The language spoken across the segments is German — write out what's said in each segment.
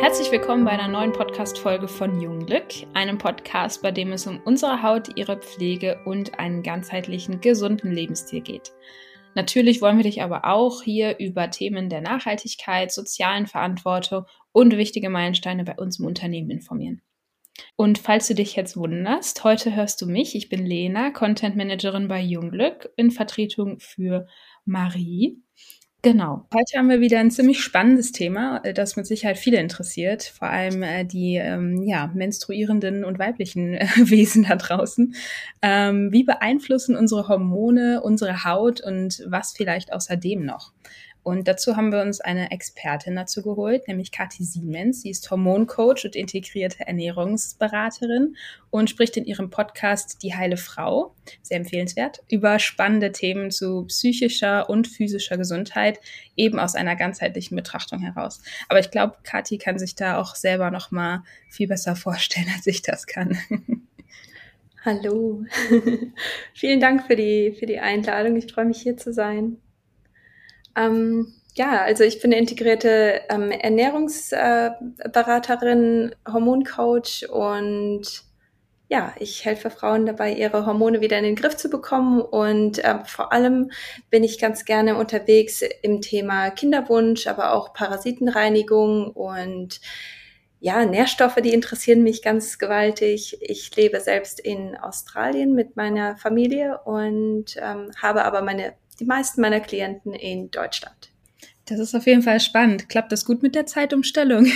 Herzlich willkommen bei einer neuen Podcast-Folge von Jungglück, einem Podcast, bei dem es um unsere Haut, ihre Pflege und einen ganzheitlichen, gesunden Lebensstil geht. Natürlich wollen wir dich aber auch hier über Themen der Nachhaltigkeit, sozialen Verantwortung und wichtige Meilensteine bei uns im Unternehmen informieren. Und falls du dich jetzt wunderst, heute hörst du mich. Ich bin Lena, Content Managerin bei Jungglück in Vertretung für Marie. Genau. Heute haben wir wieder ein ziemlich spannendes Thema, äh, das mit Sicherheit viele interessiert, vor allem äh, die ähm, ja, menstruierenden und weiblichen äh, Wesen da draußen. Ähm, wie beeinflussen unsere Hormone unsere Haut und was vielleicht außerdem noch? Und dazu haben wir uns eine Expertin dazu geholt, nämlich Kathi Siemens. Sie ist Hormoncoach und integrierte Ernährungsberaterin und spricht in ihrem Podcast Die heile Frau, sehr empfehlenswert, über spannende Themen zu psychischer und physischer Gesundheit, eben aus einer ganzheitlichen Betrachtung heraus. Aber ich glaube, Kathi kann sich da auch selber noch mal viel besser vorstellen, als ich das kann. Hallo. Vielen Dank für die, für die Einladung. Ich freue mich hier zu sein. Ähm, ja, also ich bin eine integrierte ähm, Ernährungsberaterin, äh, Hormoncoach und ja, ich helfe Frauen dabei, ihre Hormone wieder in den Griff zu bekommen. Und äh, vor allem bin ich ganz gerne unterwegs im Thema Kinderwunsch, aber auch Parasitenreinigung und ja, Nährstoffe, die interessieren mich ganz gewaltig. Ich lebe selbst in Australien mit meiner Familie und ähm, habe aber meine die meisten meiner Klienten in Deutschland. Das ist auf jeden Fall spannend. Klappt das gut mit der Zeitumstellung?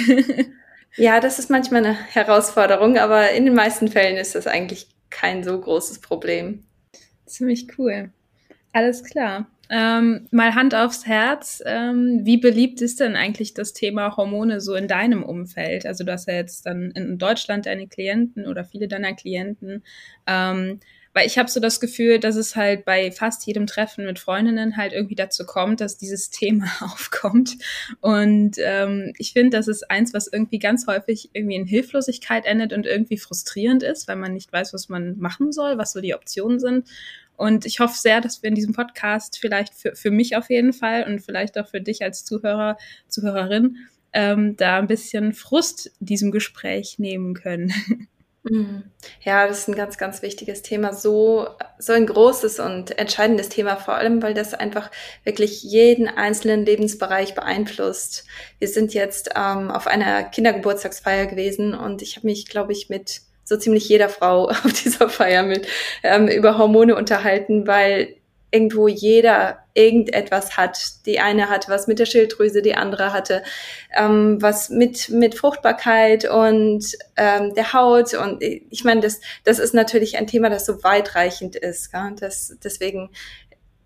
ja, das ist manchmal eine Herausforderung, aber in den meisten Fällen ist das eigentlich kein so großes Problem. Ziemlich cool. Alles klar. Ähm, mal Hand aufs Herz. Ähm, wie beliebt ist denn eigentlich das Thema Hormone so in deinem Umfeld? Also du hast ja jetzt dann in Deutschland deine Klienten oder viele deiner Klienten. Ähm, weil ich habe so das Gefühl, dass es halt bei fast jedem Treffen mit Freundinnen halt irgendwie dazu kommt, dass dieses Thema aufkommt. Und ähm, ich finde, das ist eins, was irgendwie ganz häufig irgendwie in Hilflosigkeit endet und irgendwie frustrierend ist, weil man nicht weiß, was man machen soll, was so die Optionen sind. Und ich hoffe sehr, dass wir in diesem Podcast vielleicht für, für mich auf jeden Fall und vielleicht auch für dich als Zuhörer, Zuhörerin, ähm, da ein bisschen Frust diesem Gespräch nehmen können. Mhm. Ja, das ist ein ganz, ganz wichtiges Thema. So, so ein großes und entscheidendes Thema, vor allem, weil das einfach wirklich jeden einzelnen Lebensbereich beeinflusst. Wir sind jetzt ähm, auf einer Kindergeburtstagsfeier gewesen und ich habe mich, glaube ich, mit so ziemlich jeder Frau auf dieser Feier mit ähm, über Hormone unterhalten, weil irgendwo jeder irgendetwas hat. Die eine hatte was mit der Schilddrüse, die andere hatte ähm, was mit mit Fruchtbarkeit und ähm, der Haut. Und ich meine, das das ist natürlich ein Thema, das so weitreichend ist. Gell? Das, deswegen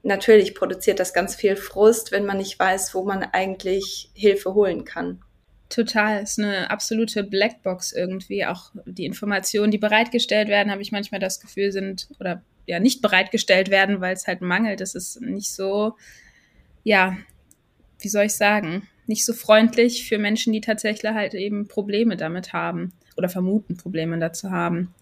natürlich produziert das ganz viel Frust, wenn man nicht weiß, wo man eigentlich Hilfe holen kann. Total, ist eine absolute Blackbox irgendwie. Auch die Informationen, die bereitgestellt werden, habe ich manchmal das Gefühl, sind oder ja nicht bereitgestellt werden, weil es halt mangelt. Es ist nicht so, ja, wie soll ich sagen, nicht so freundlich für Menschen, die tatsächlich halt eben Probleme damit haben oder vermuten, Probleme dazu haben.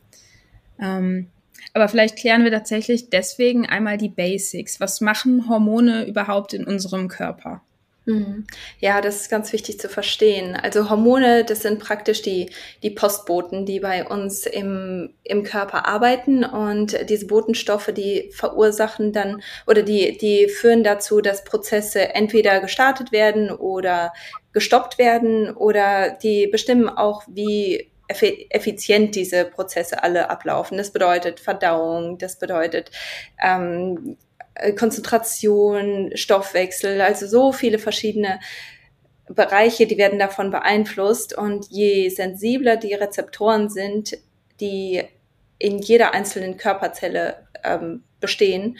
Ähm, aber vielleicht klären wir tatsächlich deswegen einmal die Basics. Was machen Hormone überhaupt in unserem Körper? Mhm. Ja, das ist ganz wichtig zu verstehen. Also Hormone, das sind praktisch die, die Postboten, die bei uns im, im Körper arbeiten und diese Botenstoffe, die verursachen dann oder die, die führen dazu, dass Prozesse entweder gestartet werden oder gestoppt werden oder die bestimmen auch, wie effizient diese Prozesse alle ablaufen. Das bedeutet Verdauung, das bedeutet ähm, äh, Konzentration, Stoffwechsel, also so viele verschiedene Bereiche, die werden davon beeinflusst. Und je sensibler die Rezeptoren sind, die in jeder einzelnen Körperzelle ähm, bestehen,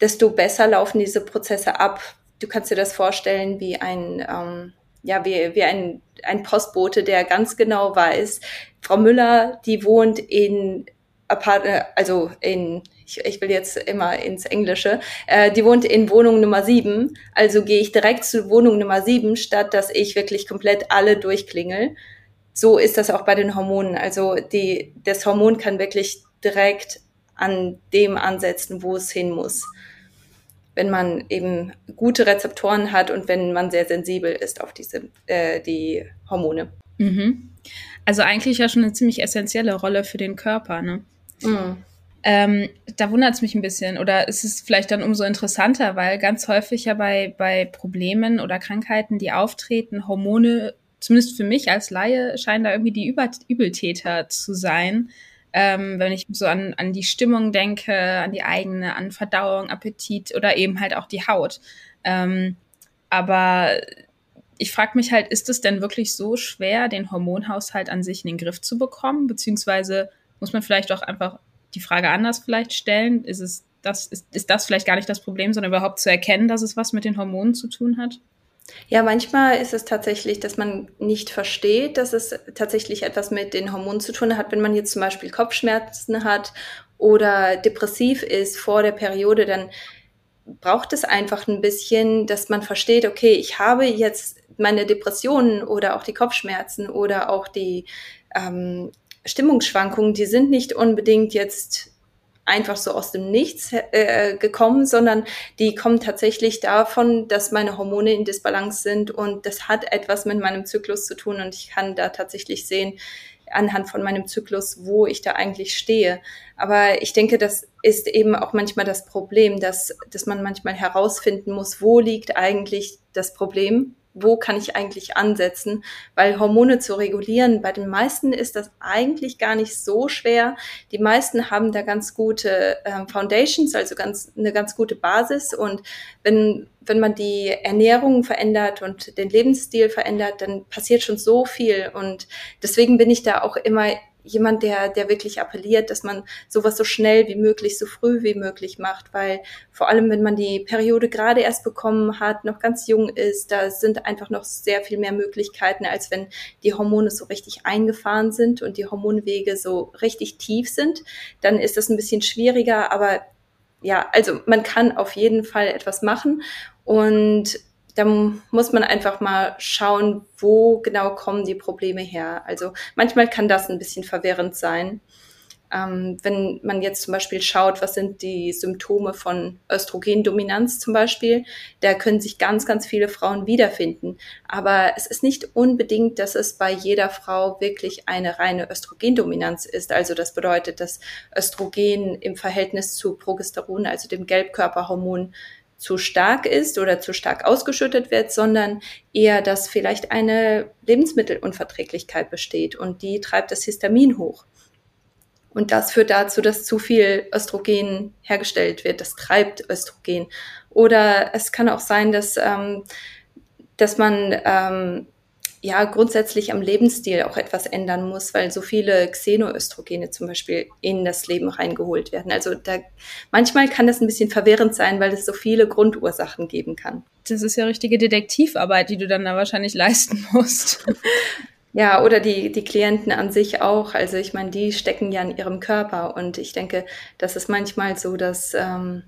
desto besser laufen diese Prozesse ab. Du kannst dir das vorstellen wie ein, ähm, ja, wie, wie ein, ein Postbote, der ganz genau weiß, Frau Müller, die wohnt in äh, also in ich, ich will jetzt immer ins Englische, äh, die wohnt in Wohnung Nummer sieben, also gehe ich direkt zu Wohnung Nummer sieben, statt dass ich wirklich komplett alle durchklingel. So ist das auch bei den Hormonen. Also die, das Hormon kann wirklich direkt an dem ansetzen, wo es hin muss. Wenn man eben gute Rezeptoren hat und wenn man sehr sensibel ist auf diese äh, die Hormone. Mhm. Also eigentlich ja schon eine ziemlich essentielle Rolle für den Körper, ne? Mhm. Ähm, da wundert es mich ein bisschen oder ist es vielleicht dann umso interessanter, weil ganz häufig ja bei, bei Problemen oder Krankheiten, die auftreten, Hormone, zumindest für mich als Laie, scheinen da irgendwie die Über Übeltäter zu sein. Ähm, wenn ich so an, an die Stimmung denke, an die eigene, an Verdauung, Appetit oder eben halt auch die Haut. Ähm, aber ich frage mich halt, ist es denn wirklich so schwer, den Hormonhaushalt an sich in den Griff zu bekommen? Beziehungsweise muss man vielleicht auch einfach die Frage anders vielleicht stellen? Ist es das, ist, ist das vielleicht gar nicht das Problem, sondern überhaupt zu erkennen, dass es was mit den Hormonen zu tun hat? Ja, manchmal ist es tatsächlich, dass man nicht versteht, dass es tatsächlich etwas mit den Hormonen zu tun hat. Wenn man jetzt zum Beispiel Kopfschmerzen hat oder depressiv ist vor der Periode, dann braucht es einfach ein bisschen, dass man versteht, okay, ich habe jetzt meine Depressionen oder auch die Kopfschmerzen oder auch die ähm, Stimmungsschwankungen, die sind nicht unbedingt jetzt einfach so aus dem Nichts äh, gekommen, sondern die kommen tatsächlich davon, dass meine Hormone in Disbalance sind und das hat etwas mit meinem Zyklus zu tun und ich kann da tatsächlich sehen, anhand von meinem Zyklus, wo ich da eigentlich stehe. Aber ich denke, das ist eben auch manchmal das Problem, dass, dass man manchmal herausfinden muss, wo liegt eigentlich das Problem wo kann ich eigentlich ansetzen? Weil Hormone zu regulieren, bei den meisten ist das eigentlich gar nicht so schwer. Die meisten haben da ganz gute äh, Foundations, also ganz, eine ganz gute Basis. Und wenn, wenn man die Ernährung verändert und den Lebensstil verändert, dann passiert schon so viel. Und deswegen bin ich da auch immer jemand, der, der wirklich appelliert, dass man sowas so schnell wie möglich, so früh wie möglich macht, weil vor allem, wenn man die Periode gerade erst bekommen hat, noch ganz jung ist, da sind einfach noch sehr viel mehr Möglichkeiten, als wenn die Hormone so richtig eingefahren sind und die Hormonwege so richtig tief sind. Dann ist das ein bisschen schwieriger, aber ja, also man kann auf jeden Fall etwas machen und da muss man einfach mal schauen, wo genau kommen die Probleme her. Also manchmal kann das ein bisschen verwirrend sein. Ähm, wenn man jetzt zum Beispiel schaut, was sind die Symptome von Östrogendominanz zum Beispiel, da können sich ganz, ganz viele Frauen wiederfinden. Aber es ist nicht unbedingt, dass es bei jeder Frau wirklich eine reine Östrogendominanz ist. Also das bedeutet, dass Östrogen im Verhältnis zu Progesteron, also dem Gelbkörperhormon, zu stark ist oder zu stark ausgeschüttet wird, sondern eher, dass vielleicht eine Lebensmittelunverträglichkeit besteht und die treibt das Histamin hoch. Und das führt dazu, dass zu viel Östrogen hergestellt wird. Das treibt Östrogen. Oder es kann auch sein, dass, ähm, dass man ähm, ja grundsätzlich am Lebensstil auch etwas ändern muss, weil so viele Xenoöstrogene zum Beispiel in das Leben reingeholt werden. Also da manchmal kann das ein bisschen verwirrend sein, weil es so viele Grundursachen geben kann. Das ist ja richtige Detektivarbeit, die du dann da wahrscheinlich leisten musst. Ja, oder die, die Klienten an sich auch. Also ich meine, die stecken ja in ihrem Körper und ich denke, das ist manchmal so, dass ähm,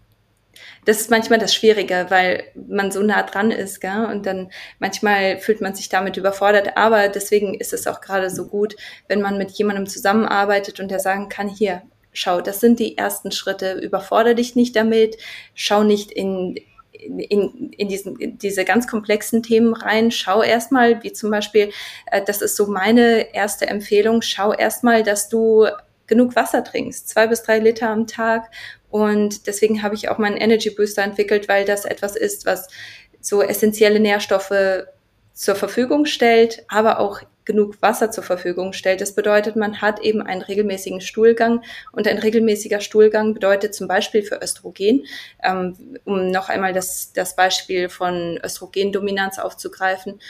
das ist manchmal das Schwierige, weil man so nah dran ist, gell? Und dann manchmal fühlt man sich damit überfordert. Aber deswegen ist es auch gerade so gut, wenn man mit jemandem zusammenarbeitet und der sagen kann, hier, schau, das sind die ersten Schritte, überfordere dich nicht damit, schau nicht in, in, in, diesen, in diese ganz komplexen Themen rein. Schau erstmal, wie zum Beispiel, äh, das ist so meine erste Empfehlung, schau erstmal, dass du genug Wasser trinkst, zwei bis drei Liter am Tag und deswegen habe ich auch meinen Energy Booster entwickelt, weil das etwas ist, was so essentielle Nährstoffe zur Verfügung stellt, aber auch genug Wasser zur Verfügung stellt. Das bedeutet, man hat eben einen regelmäßigen Stuhlgang und ein regelmäßiger Stuhlgang bedeutet zum Beispiel für Östrogen, ähm, um noch einmal das, das Beispiel von Östrogendominanz aufzugreifen,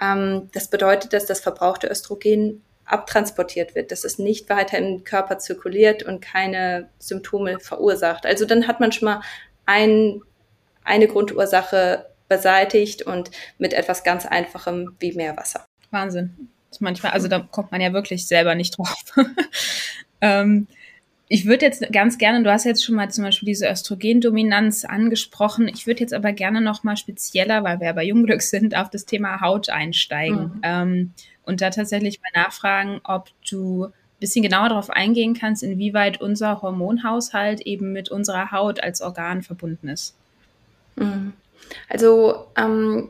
ähm, das bedeutet, dass das verbrauchte Östrogen abtransportiert wird, dass es nicht weiter im Körper zirkuliert und keine Symptome verursacht. Also dann hat man schon mal ein, eine Grundursache beseitigt und mit etwas ganz Einfachem wie Meerwasser. Wahnsinn. manchmal, also da kommt man ja wirklich selber nicht drauf. ähm, ich würde jetzt ganz gerne, du hast jetzt schon mal zum Beispiel diese Östrogendominanz angesprochen. Ich würde jetzt aber gerne noch mal spezieller, weil wir ja bei Jungglück sind, auf das Thema Haut einsteigen. Mhm. Ähm, und da tatsächlich mal nachfragen, ob du ein bisschen genauer darauf eingehen kannst, inwieweit unser Hormonhaushalt eben mit unserer Haut als Organ verbunden ist. Mhm. Also ähm,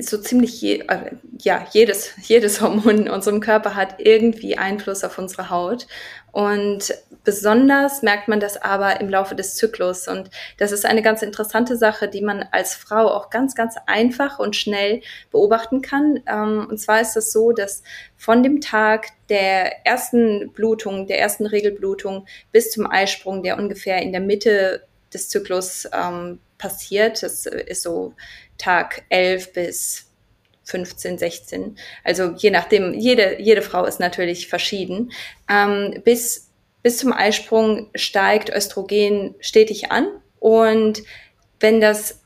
so ziemlich je, äh, ja, jedes, jedes Hormon in unserem Körper hat irgendwie Einfluss auf unsere Haut. Und besonders merkt man das aber im Laufe des Zyklus. Und das ist eine ganz interessante Sache, die man als Frau auch ganz, ganz einfach und schnell beobachten kann. Ähm, und zwar ist es so, dass von dem Tag der ersten Blutung, der ersten Regelblutung bis zum Eisprung, der ungefähr in der Mitte des Zyklus ähm, passiert, das ist so Tag 11 bis 15, 16. Also je nachdem, jede, jede Frau ist natürlich verschieden. Ähm, bis, bis zum Eisprung steigt Östrogen stetig an. Und wenn das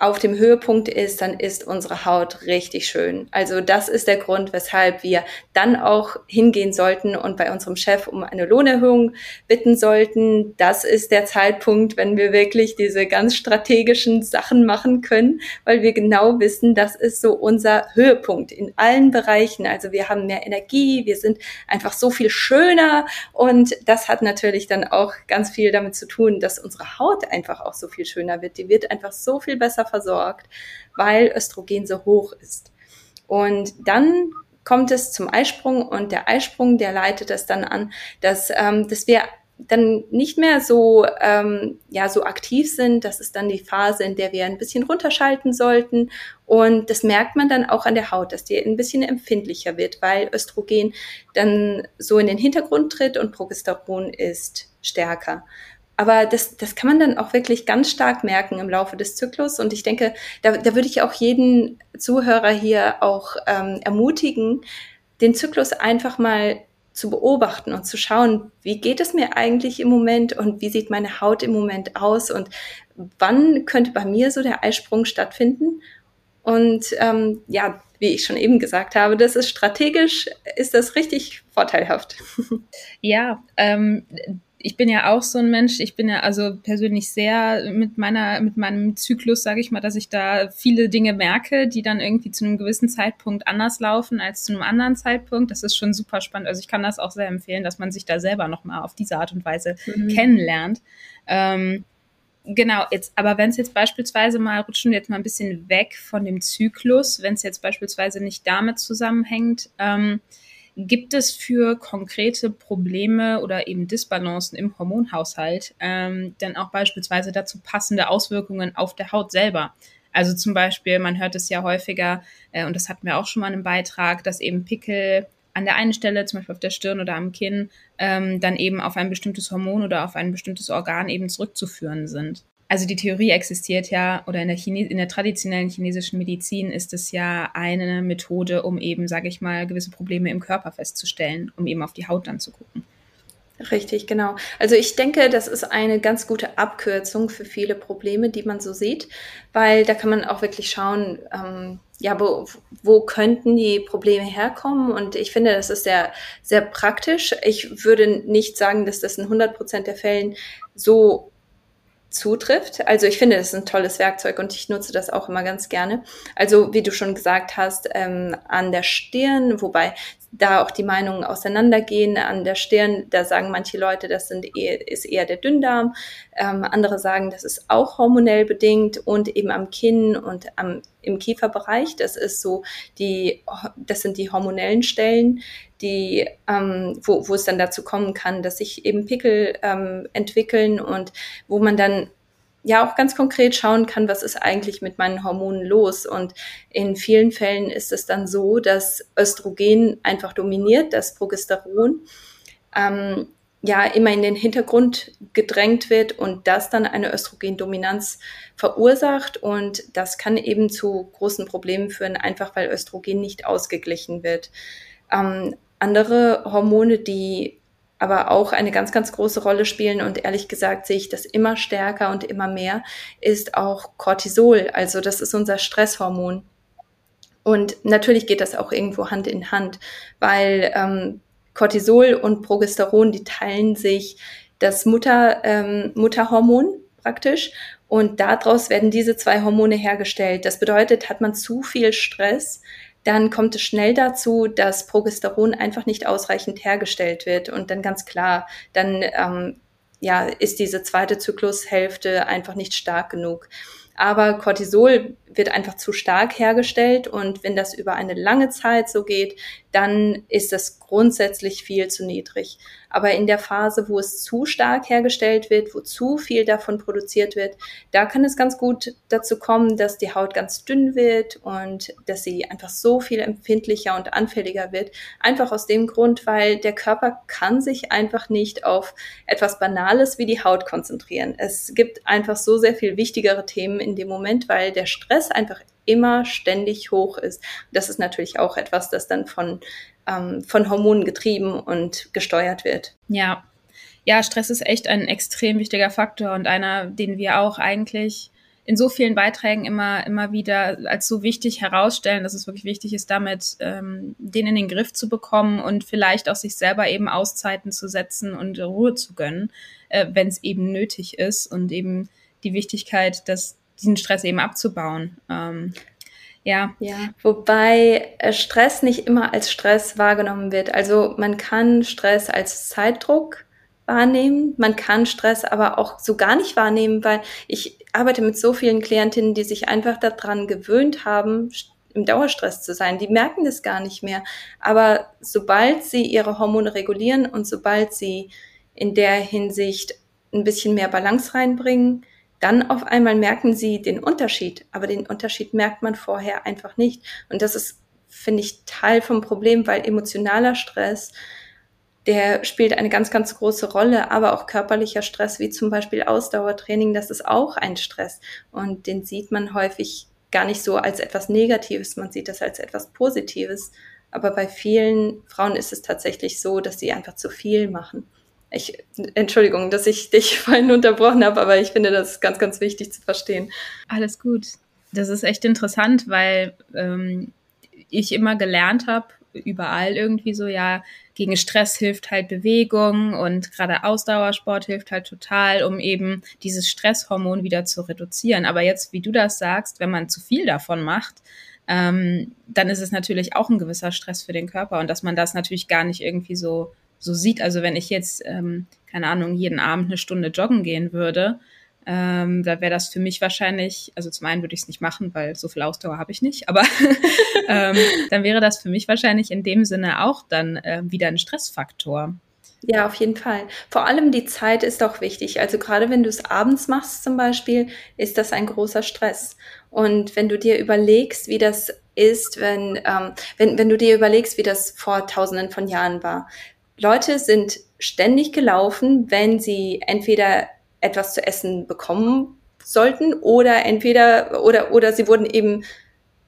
auf dem Höhepunkt ist, dann ist unsere Haut richtig schön. Also das ist der Grund, weshalb wir dann auch hingehen sollten und bei unserem Chef um eine Lohnerhöhung bitten sollten. Das ist der Zeitpunkt, wenn wir wirklich diese ganz strategischen Sachen machen können, weil wir genau wissen, das ist so unser Höhepunkt in allen Bereichen. Also wir haben mehr Energie, wir sind einfach so viel schöner und das hat natürlich dann auch ganz viel damit zu tun, dass unsere Haut einfach auch so viel schöner wird. Die wird einfach so viel besser versorgt, weil Östrogen so hoch ist. Und dann kommt es zum Eisprung und der Eisprung, der leitet es dann an, dass, ähm, dass wir dann nicht mehr so, ähm, ja, so aktiv sind. Das ist dann die Phase, in der wir ein bisschen runterschalten sollten. Und das merkt man dann auch an der Haut, dass die ein bisschen empfindlicher wird, weil Östrogen dann so in den Hintergrund tritt und Progesteron ist stärker. Aber das, das kann man dann auch wirklich ganz stark merken im Laufe des Zyklus. Und ich denke, da, da würde ich auch jeden Zuhörer hier auch ähm, ermutigen, den Zyklus einfach mal zu beobachten und zu schauen, wie geht es mir eigentlich im Moment und wie sieht meine Haut im Moment aus und wann könnte bei mir so der Eisprung stattfinden. Und ähm, ja, wie ich schon eben gesagt habe, das ist strategisch, ist das richtig vorteilhaft. Ja, ähm, ich bin ja auch so ein Mensch, ich bin ja also persönlich sehr mit meiner, mit meinem Zyklus, sage ich mal, dass ich da viele Dinge merke, die dann irgendwie zu einem gewissen Zeitpunkt anders laufen als zu einem anderen Zeitpunkt. Das ist schon super spannend. Also ich kann das auch sehr empfehlen, dass man sich da selber nochmal auf diese Art und Weise mhm. kennenlernt. Ähm, genau, jetzt, aber wenn es jetzt beispielsweise mal, rutschen wir jetzt mal ein bisschen weg von dem Zyklus, wenn es jetzt beispielsweise nicht damit zusammenhängt, ähm, Gibt es für konkrete Probleme oder eben Disbalancen im Hormonhaushalt ähm, dann auch beispielsweise dazu passende Auswirkungen auf der Haut selber? Also zum Beispiel, man hört es ja häufiger, äh, und das hatten wir auch schon mal im Beitrag, dass eben Pickel an der einen Stelle, zum Beispiel auf der Stirn oder am Kinn, ähm, dann eben auf ein bestimmtes Hormon oder auf ein bestimmtes Organ eben zurückzuführen sind also die Theorie existiert ja, oder in der, Chine in der traditionellen chinesischen Medizin ist es ja eine Methode, um eben, sage ich mal, gewisse Probleme im Körper festzustellen, um eben auf die Haut dann zu gucken. Richtig, genau. Also ich denke, das ist eine ganz gute Abkürzung für viele Probleme, die man so sieht, weil da kann man auch wirklich schauen, ähm, ja, wo, wo könnten die Probleme herkommen? Und ich finde, das ist sehr, sehr praktisch. Ich würde nicht sagen, dass das in 100 Prozent der Fällen so zutrifft. Also ich finde, das ist ein tolles Werkzeug und ich nutze das auch immer ganz gerne. Also wie du schon gesagt hast, ähm, an der Stirn, wobei da auch die Meinungen auseinandergehen. An der Stirn, da sagen manche Leute, das sind ist eher der Dünndarm. Ähm, andere sagen, das ist auch hormonell bedingt und eben am Kinn und am, im Kieferbereich. Das ist so die, das sind die hormonellen Stellen, die, ähm, wo, wo es dann dazu kommen kann, dass sich eben Pickel ähm, entwickeln und wo man dann ja auch ganz konkret schauen kann, was ist eigentlich mit meinen Hormonen los. Und in vielen Fällen ist es dann so, dass Östrogen einfach dominiert, das Progesteron ähm, ja immer in den Hintergrund gedrängt wird und das dann eine Östrogendominanz verursacht. Und das kann eben zu großen Problemen führen, einfach weil Östrogen nicht ausgeglichen wird. Ähm, andere Hormone, die aber auch eine ganz, ganz große Rolle spielen und ehrlich gesagt sehe ich das immer stärker und immer mehr, ist auch Cortisol. Also das ist unser Stresshormon. Und natürlich geht das auch irgendwo Hand in Hand, weil ähm, Cortisol und Progesteron, die teilen sich das Mutter, ähm, Mutterhormon praktisch und daraus werden diese zwei Hormone hergestellt. Das bedeutet, hat man zu viel Stress, dann kommt es schnell dazu, dass Progesteron einfach nicht ausreichend hergestellt wird. Und dann ganz klar, dann ähm, ja, ist diese zweite Zyklushälfte einfach nicht stark genug. Aber Cortisol wird einfach zu stark hergestellt und wenn das über eine lange Zeit so geht, dann ist das grundsätzlich viel zu niedrig. Aber in der Phase, wo es zu stark hergestellt wird, wo zu viel davon produziert wird, da kann es ganz gut dazu kommen, dass die Haut ganz dünn wird und dass sie einfach so viel empfindlicher und anfälliger wird. Einfach aus dem Grund, weil der Körper kann sich einfach nicht auf etwas Banales wie die Haut konzentrieren. Es gibt einfach so sehr viel wichtigere Themen in dem Moment, weil der Stress einfach immer ständig hoch ist. Das ist natürlich auch etwas, das dann von, ähm, von Hormonen getrieben und gesteuert wird. Ja. Ja, Stress ist echt ein extrem wichtiger Faktor und einer, den wir auch eigentlich in so vielen Beiträgen immer, immer wieder als so wichtig herausstellen, dass es wirklich wichtig ist, damit ähm, den in den Griff zu bekommen und vielleicht auch sich selber eben Auszeiten zu setzen und Ruhe zu gönnen, äh, wenn es eben nötig ist und eben die Wichtigkeit, dass diesen Stress eben abzubauen. Ähm, ja. ja. Wobei äh, Stress nicht immer als Stress wahrgenommen wird. Also man kann Stress als Zeitdruck wahrnehmen. Man kann Stress aber auch so gar nicht wahrnehmen, weil ich arbeite mit so vielen Klientinnen, die sich einfach daran gewöhnt haben, im Dauerstress zu sein. Die merken das gar nicht mehr. Aber sobald sie ihre Hormone regulieren und sobald sie in der Hinsicht ein bisschen mehr Balance reinbringen, dann auf einmal merken sie den Unterschied, aber den Unterschied merkt man vorher einfach nicht. Und das ist, finde ich, Teil vom Problem, weil emotionaler Stress, der spielt eine ganz, ganz große Rolle, aber auch körperlicher Stress, wie zum Beispiel Ausdauertraining, das ist auch ein Stress. Und den sieht man häufig gar nicht so als etwas Negatives, man sieht das als etwas Positives. Aber bei vielen Frauen ist es tatsächlich so, dass sie einfach zu viel machen. Ich, Entschuldigung, dass ich dich vorhin unterbrochen habe, aber ich finde das ganz, ganz wichtig zu verstehen. Alles gut. Das ist echt interessant, weil ähm, ich immer gelernt habe, überall irgendwie so, ja, gegen Stress hilft halt Bewegung und gerade Ausdauersport hilft halt total, um eben dieses Stresshormon wieder zu reduzieren. Aber jetzt, wie du das sagst, wenn man zu viel davon macht, ähm, dann ist es natürlich auch ein gewisser Stress für den Körper und dass man das natürlich gar nicht irgendwie so so sieht. Also wenn ich jetzt, ähm, keine Ahnung, jeden Abend eine Stunde joggen gehen würde, ähm, da wäre das für mich wahrscheinlich, also zum einen würde ich es nicht machen, weil so viel Ausdauer habe ich nicht, aber ähm, dann wäre das für mich wahrscheinlich in dem Sinne auch dann äh, wieder ein Stressfaktor. Ja, auf jeden Fall. Vor allem die Zeit ist auch wichtig. Also gerade wenn du es abends machst zum Beispiel, ist das ein großer Stress. Und wenn du dir überlegst, wie das ist, wenn, ähm, wenn, wenn du dir überlegst, wie das vor tausenden von Jahren war, Leute sind ständig gelaufen, wenn sie entweder etwas zu essen bekommen sollten oder entweder oder oder sie wurden eben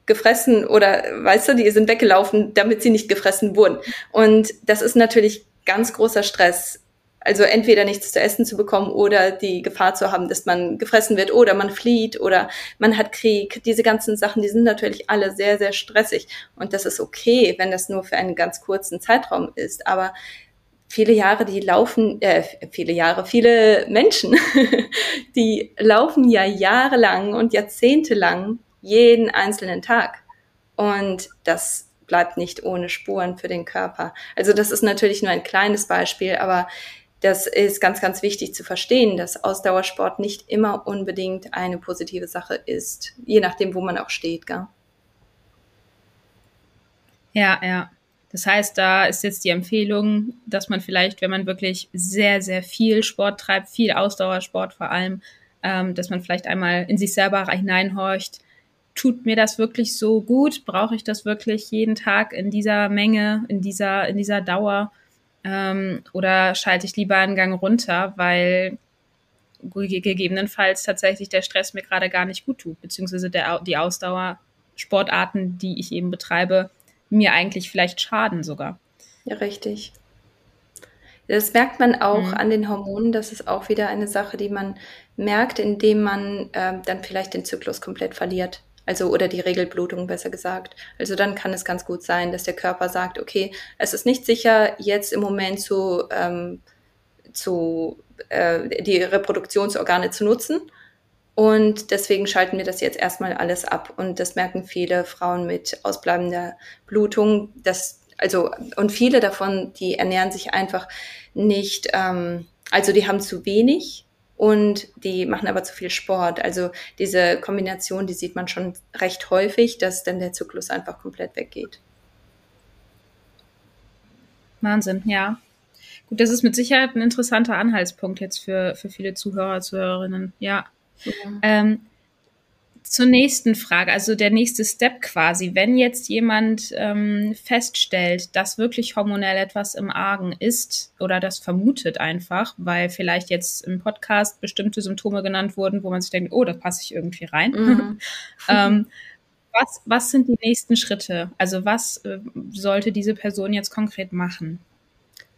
gefressen oder weißt du, die sind weggelaufen, damit sie nicht gefressen wurden. Und das ist natürlich ganz großer Stress. Also entweder nichts zu essen zu bekommen oder die Gefahr zu haben, dass man gefressen wird oder man flieht oder man hat Krieg. Diese ganzen Sachen, die sind natürlich alle sehr, sehr stressig. Und das ist okay, wenn das nur für einen ganz kurzen Zeitraum ist. Aber viele Jahre, die laufen, äh, viele Jahre, viele Menschen, die laufen ja jahrelang und jahrzehntelang jeden einzelnen Tag. Und das bleibt nicht ohne Spuren für den Körper. Also das ist natürlich nur ein kleines Beispiel, aber das ist ganz, ganz wichtig zu verstehen, dass Ausdauersport nicht immer unbedingt eine positive Sache ist, je nachdem, wo man auch steht. Gell? Ja, ja. Das heißt, da ist jetzt die Empfehlung, dass man vielleicht, wenn man wirklich sehr, sehr viel Sport treibt, viel Ausdauersport vor allem, ähm, dass man vielleicht einmal in sich selber hineinhorcht, tut mir das wirklich so gut? Brauche ich das wirklich jeden Tag in dieser Menge, in dieser, in dieser Dauer? Ähm, oder schalte ich lieber einen Gang runter, weil gegebenenfalls tatsächlich der Stress mir gerade gar nicht gut tut, beziehungsweise der, die Ausdauersportarten, die ich eben betreibe, mir eigentlich vielleicht schaden sogar. Ja, richtig. Das merkt man auch mhm. an den Hormonen. Das ist auch wieder eine Sache, die man merkt, indem man äh, dann vielleicht den Zyklus komplett verliert. Also oder die Regelblutung besser gesagt. Also dann kann es ganz gut sein, dass der Körper sagt, okay, es ist nicht sicher, jetzt im Moment zu, ähm, zu äh, die Reproduktionsorgane zu nutzen. Und deswegen schalten wir das jetzt erstmal alles ab. Und das merken viele Frauen mit ausbleibender Blutung. Das, also, und viele davon, die ernähren sich einfach nicht, ähm, also die haben zu wenig und die machen aber zu viel Sport. Also diese Kombination, die sieht man schon recht häufig, dass dann der Zyklus einfach komplett weggeht. Wahnsinn, ja. Gut, das ist mit Sicherheit ein interessanter Anhaltspunkt jetzt für, für viele Zuhörer, Zuhörerinnen. Ja. ja. Ähm, zur nächsten Frage, also der nächste Step quasi. Wenn jetzt jemand ähm, feststellt, dass wirklich hormonell etwas im Argen ist oder das vermutet einfach, weil vielleicht jetzt im Podcast bestimmte Symptome genannt wurden, wo man sich denkt, oh, da passe ich irgendwie rein. Mhm. ähm, was, was sind die nächsten Schritte? Also was äh, sollte diese Person jetzt konkret machen?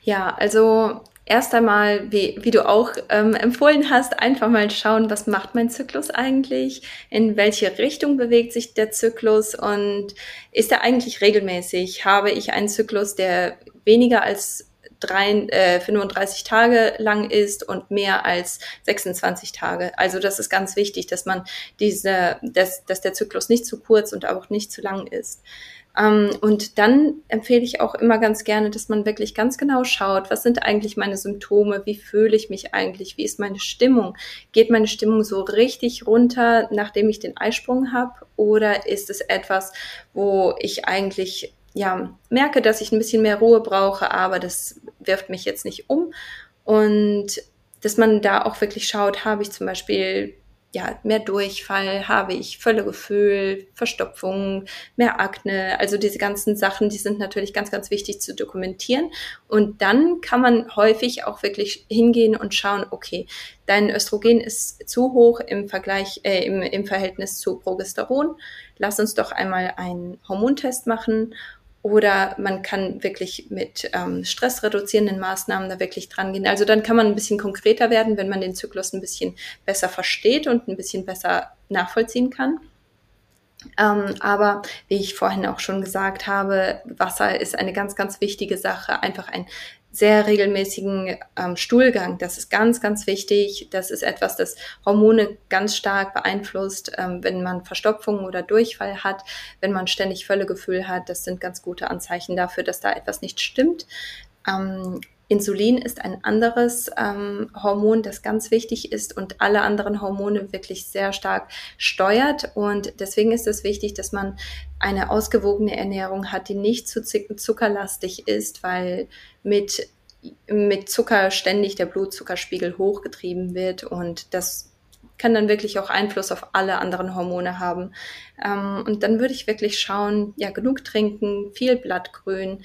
Ja, also erst einmal, wie, wie du auch ähm, empfohlen hast, einfach mal schauen, was macht mein Zyklus eigentlich, in welche Richtung bewegt sich der Zyklus und ist er eigentlich regelmäßig? Habe ich einen Zyklus, der weniger als drei, äh, 35 Tage lang ist und mehr als 26 Tage. Also das ist ganz wichtig, dass man diese, dass, dass der Zyklus nicht zu kurz und auch nicht zu lang ist. Ähm, und dann empfehle ich auch immer ganz gerne, dass man wirklich ganz genau schaut, was sind eigentlich meine Symptome, wie fühle ich mich eigentlich, wie ist meine Stimmung, geht meine Stimmung so richtig runter, nachdem ich den Eisprung habe, oder ist es etwas, wo ich eigentlich ja merke, dass ich ein bisschen mehr Ruhe brauche, aber das wirft mich jetzt nicht um? Und dass man da auch wirklich schaut, habe ich zum Beispiel ja, mehr Durchfall, habe ich Völlegefühl, Verstopfung, mehr Akne. Also diese ganzen Sachen, die sind natürlich ganz, ganz wichtig zu dokumentieren. Und dann kann man häufig auch wirklich hingehen und schauen, okay, dein Östrogen ist zu hoch im Vergleich, äh, im, im Verhältnis zu Progesteron. Lass uns doch einmal einen Hormontest machen oder man kann wirklich mit ähm, stressreduzierenden Maßnahmen da wirklich dran gehen. Also dann kann man ein bisschen konkreter werden, wenn man den Zyklus ein bisschen besser versteht und ein bisschen besser nachvollziehen kann. Ähm, aber wie ich vorhin auch schon gesagt habe, Wasser ist eine ganz, ganz wichtige Sache. Einfach ein sehr regelmäßigen ähm, Stuhlgang. Das ist ganz, ganz wichtig. Das ist etwas, das Hormone ganz stark beeinflusst, ähm, wenn man Verstopfung oder Durchfall hat, wenn man ständig Völlegefühl hat. Das sind ganz gute Anzeichen dafür, dass da etwas nicht stimmt. Ähm, Insulin ist ein anderes ähm, Hormon, das ganz wichtig ist und alle anderen Hormone wirklich sehr stark steuert. Und deswegen ist es wichtig, dass man eine ausgewogene Ernährung hat, die nicht zu zuckerlastig ist, weil mit, mit Zucker ständig der Blutzuckerspiegel hochgetrieben wird und das kann dann wirklich auch Einfluss auf alle anderen Hormone haben. Ähm, und dann würde ich wirklich schauen, ja, genug trinken, viel Blattgrün,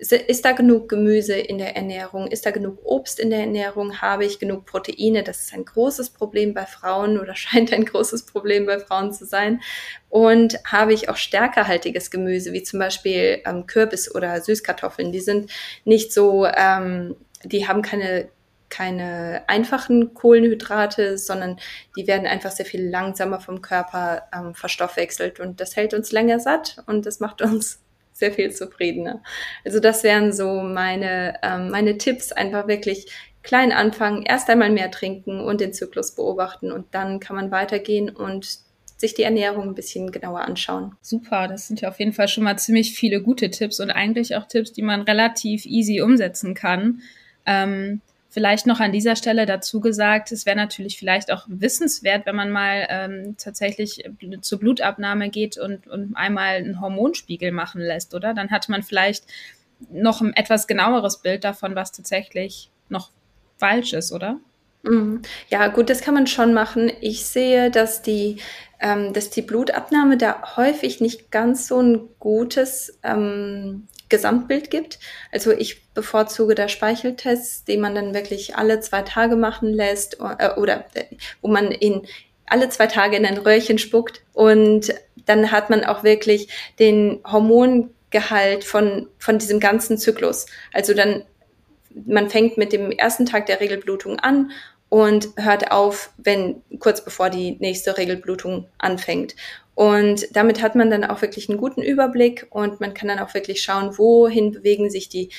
ist da genug Gemüse in der Ernährung? Ist da genug Obst in der Ernährung? Habe ich genug Proteine? Das ist ein großes Problem bei Frauen oder scheint ein großes Problem bei Frauen zu sein. Und habe ich auch stärkerhaltiges Gemüse, wie zum Beispiel ähm, Kürbis oder Süßkartoffeln? Die sind nicht so, ähm, die haben keine keine einfachen Kohlenhydrate, sondern die werden einfach sehr viel langsamer vom Körper ähm, verstoffwechselt und das hält uns länger satt und das macht uns sehr viel zufriedener. Also das wären so meine, ähm, meine Tipps, einfach wirklich klein anfangen, erst einmal mehr trinken und den Zyklus beobachten und dann kann man weitergehen und sich die Ernährung ein bisschen genauer anschauen. Super, das sind ja auf jeden Fall schon mal ziemlich viele gute Tipps und eigentlich auch Tipps, die man relativ easy umsetzen kann. Ähm, Vielleicht noch an dieser Stelle dazu gesagt, es wäre natürlich vielleicht auch wissenswert, wenn man mal ähm, tatsächlich zur Blutabnahme geht und, und einmal einen Hormonspiegel machen lässt, oder? Dann hat man vielleicht noch ein etwas genaueres Bild davon, was tatsächlich noch falsch ist, oder? Mhm. Ja, gut, das kann man schon machen. Ich sehe, dass die, ähm, dass die Blutabnahme da häufig nicht ganz so ein gutes ähm, Gesamtbild gibt. Also ich bevorzuge da Speicheltests, die man dann wirklich alle zwei Tage machen lässt äh, oder äh, wo man in alle zwei Tage in ein Röhrchen spuckt und dann hat man auch wirklich den Hormongehalt von, von diesem ganzen Zyklus. Also dann, man fängt mit dem ersten Tag der Regelblutung an und hört auf, wenn kurz bevor die nächste Regelblutung anfängt. Und damit hat man dann auch wirklich einen guten Überblick und man kann dann auch wirklich schauen, wohin bewegen sich die,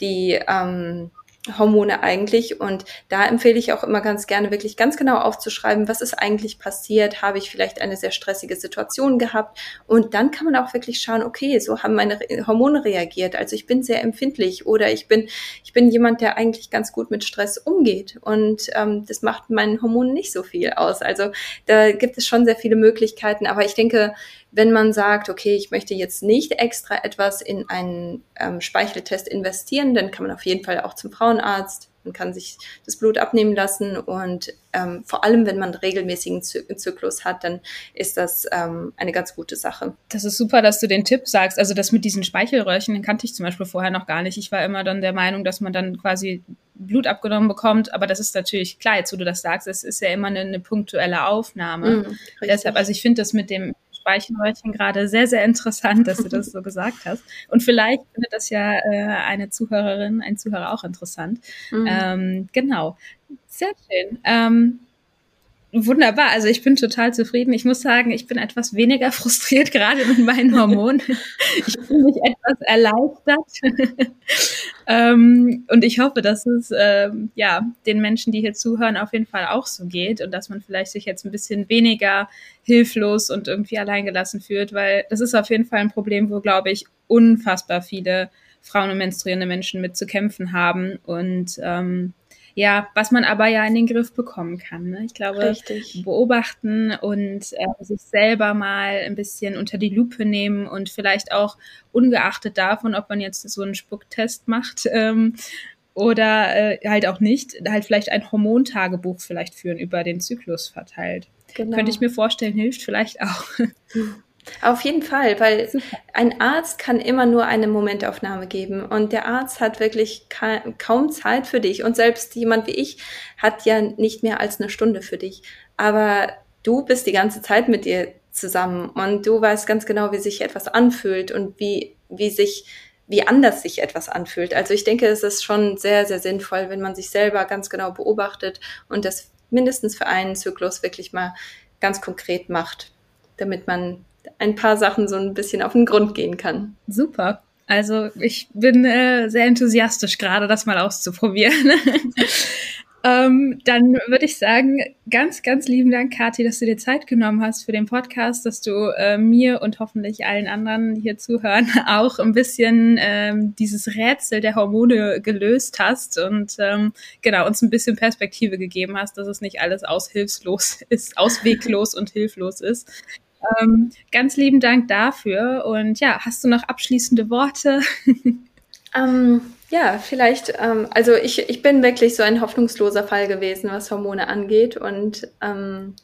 die, ähm, Hormone eigentlich. Und da empfehle ich auch immer ganz gerne, wirklich ganz genau aufzuschreiben, was ist eigentlich passiert? Habe ich vielleicht eine sehr stressige Situation gehabt? Und dann kann man auch wirklich schauen, okay, so haben meine Hormone reagiert. Also ich bin sehr empfindlich oder ich bin, ich bin jemand, der eigentlich ganz gut mit Stress umgeht. Und ähm, das macht meinen Hormonen nicht so viel aus. Also da gibt es schon sehr viele Möglichkeiten. Aber ich denke, wenn man sagt, okay, ich möchte jetzt nicht extra etwas in einen ähm, Speicheltest investieren, dann kann man auf jeden Fall auch zum Frauenarzt man kann sich das Blut abnehmen lassen und ähm, vor allem, wenn man regelmäßigen Zy Zyklus hat, dann ist das ähm, eine ganz gute Sache. Das ist super, dass du den Tipp sagst. Also das mit diesen Speichelröhrchen, den kannte ich zum Beispiel vorher noch gar nicht. Ich war immer dann der Meinung, dass man dann quasi Blut abgenommen bekommt, aber das ist natürlich klar, jetzt wo du das sagst, es ist ja immer eine, eine punktuelle Aufnahme. Mm, Deshalb, also ich finde das mit dem Speichelröhrchen gerade sehr, sehr interessant, dass du das so gesagt hast. Und vielleicht findet das ja äh, eine Zuhörerin, ein Zuhörer auch interessant. Mhm. Ähm, genau. Sehr schön. Ähm, Wunderbar, also ich bin total zufrieden. Ich muss sagen, ich bin etwas weniger frustriert gerade mit meinen Hormonen. ich fühle mich etwas erleichtert. ähm, und ich hoffe, dass es ähm, ja den Menschen, die hier zuhören, auf jeden Fall auch so geht und dass man vielleicht sich jetzt ein bisschen weniger hilflos und irgendwie alleingelassen fühlt, weil das ist auf jeden Fall ein Problem, wo, glaube ich, unfassbar viele Frauen und menstruierende Menschen mit zu kämpfen haben. Und ähm, ja, was man aber ja in den Griff bekommen kann. Ne? Ich glaube, Richtig. beobachten und äh, sich selber mal ein bisschen unter die Lupe nehmen und vielleicht auch ungeachtet davon, ob man jetzt so einen Spucktest macht, ähm, oder äh, halt auch nicht, halt vielleicht ein Hormontagebuch vielleicht führen über den Zyklus verteilt. Genau. Könnte ich mir vorstellen, hilft vielleicht auch. Auf jeden Fall, weil ein Arzt kann immer nur eine Momentaufnahme geben und der Arzt hat wirklich ka kaum Zeit für dich und selbst jemand wie ich hat ja nicht mehr als eine Stunde für dich. Aber du bist die ganze Zeit mit dir zusammen und du weißt ganz genau, wie sich etwas anfühlt und wie, wie sich wie anders sich etwas anfühlt. Also ich denke, es ist schon sehr, sehr sinnvoll, wenn man sich selber ganz genau beobachtet und das mindestens für einen Zyklus wirklich mal ganz konkret macht, damit man ein paar Sachen so ein bisschen auf den Grund gehen kann. Super. Also ich bin äh, sehr enthusiastisch gerade, das mal auszuprobieren. ähm, dann würde ich sagen, ganz, ganz lieben Dank, Kathi, dass du dir Zeit genommen hast für den Podcast, dass du äh, mir und hoffentlich allen anderen, die hier zuhören, auch ein bisschen ähm, dieses Rätsel der Hormone gelöst hast und ähm, genau uns ein bisschen Perspektive gegeben hast, dass es nicht alles aushilfslos ist, ausweglos und hilflos ist. Ähm, ganz lieben Dank dafür. Und ja, hast du noch abschließende Worte? ähm, ja, vielleicht, ähm, also ich, ich bin wirklich so ein hoffnungsloser Fall gewesen, was Hormone angeht. Und ähm,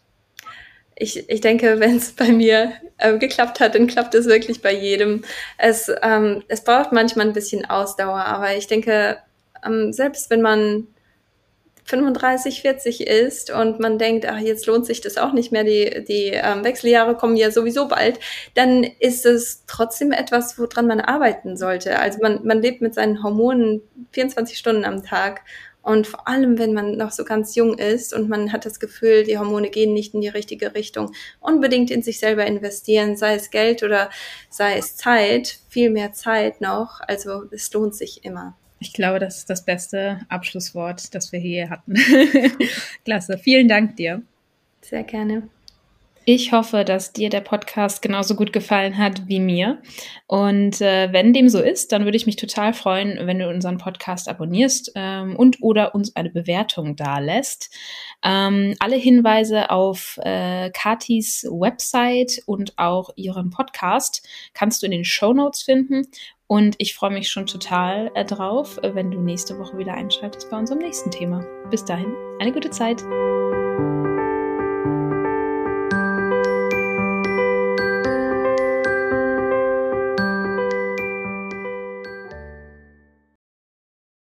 ich, ich denke, wenn es bei mir äh, geklappt hat, dann klappt es wirklich bei jedem. Es, ähm, es braucht manchmal ein bisschen Ausdauer, aber ich denke, ähm, selbst wenn man 35, 40 ist und man denkt, ach, jetzt lohnt sich das auch nicht mehr, die, die ähm, Wechseljahre kommen ja sowieso bald, dann ist es trotzdem etwas, woran man arbeiten sollte. Also man, man lebt mit seinen Hormonen 24 Stunden am Tag und vor allem, wenn man noch so ganz jung ist und man hat das Gefühl, die Hormone gehen nicht in die richtige Richtung, unbedingt in sich selber investieren, sei es Geld oder sei es Zeit, viel mehr Zeit noch. Also es lohnt sich immer. Ich glaube, das ist das beste Abschlusswort, das wir hier hatten. Klasse. Vielen Dank dir. Sehr gerne. Ich hoffe, dass dir der Podcast genauso gut gefallen hat wie mir. Und äh, wenn dem so ist, dann würde ich mich total freuen, wenn du unseren Podcast abonnierst ähm, und oder uns eine Bewertung da lässt. Ähm, alle Hinweise auf äh, Katis Website und auch ihren Podcast kannst du in den Show Notes finden. Und ich freue mich schon total äh, drauf, wenn du nächste Woche wieder einschaltest bei unserem nächsten Thema. Bis dahin, eine gute Zeit.